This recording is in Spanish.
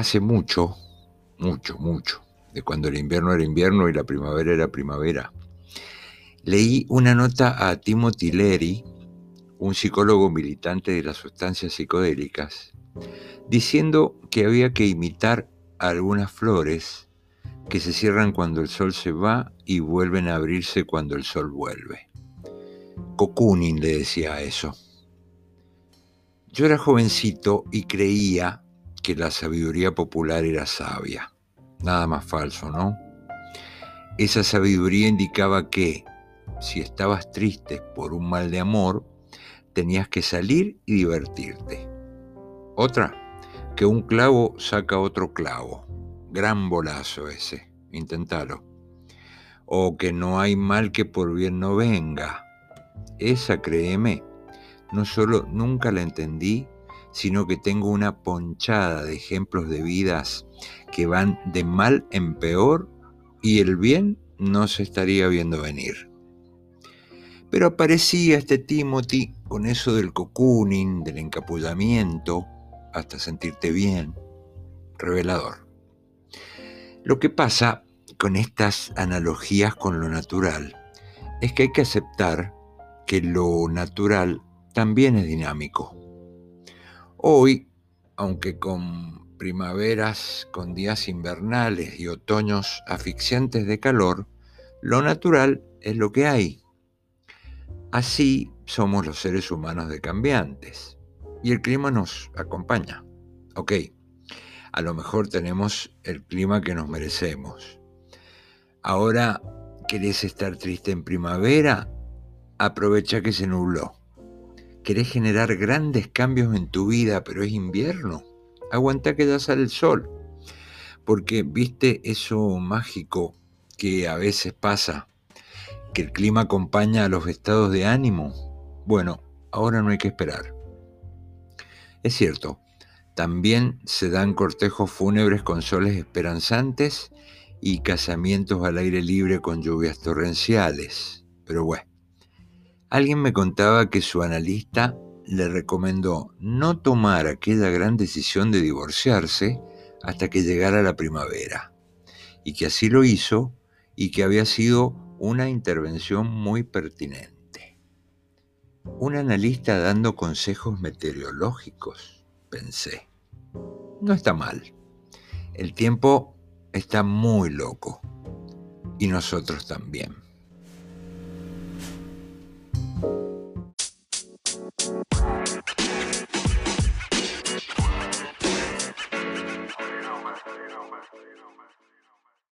hace mucho, mucho, mucho, de cuando el invierno era invierno y la primavera era primavera, leí una nota a Timothy Leary, un psicólogo militante de las sustancias psicodélicas, diciendo que había que imitar algunas flores que se cierran cuando el sol se va y vuelven a abrirse cuando el sol vuelve. Cocooning le decía eso. Yo era jovencito y creía que la sabiduría popular era sabia. Nada más falso, ¿no? Esa sabiduría indicaba que si estabas triste por un mal de amor, tenías que salir y divertirte. Otra, que un clavo saca otro clavo. Gran bolazo ese, intentalo. O que no hay mal que por bien no venga. Esa, créeme, no solo nunca la entendí, sino que tengo una ponchada de ejemplos de vidas que van de mal en peor y el bien no se estaría viendo venir. Pero aparecía este Timothy con eso del cocooning, del encapullamiento, hasta sentirte bien, revelador. Lo que pasa con estas analogías con lo natural es que hay que aceptar que lo natural también es dinámico. Hoy, aunque con primaveras con días invernales y otoños asfixiantes de calor, lo natural es lo que hay. Así somos los seres humanos de cambiantes y el clima nos acompaña. Ok, a lo mejor tenemos el clima que nos merecemos. Ahora, ¿querés estar triste en primavera? Aprovecha que se nubló. ¿Querés generar grandes cambios en tu vida, pero es invierno? Aguanta que ya sale el sol. Porque, viste eso mágico que a veces pasa, que el clima acompaña a los estados de ánimo. Bueno, ahora no hay que esperar. Es cierto, también se dan cortejos fúnebres con soles esperanzantes y casamientos al aire libre con lluvias torrenciales. Pero bueno, Alguien me contaba que su analista le recomendó no tomar aquella gran decisión de divorciarse hasta que llegara la primavera, y que así lo hizo y que había sido una intervención muy pertinente. Un analista dando consejos meteorológicos, pensé. No está mal. El tiempo está muy loco. Y nosotros también.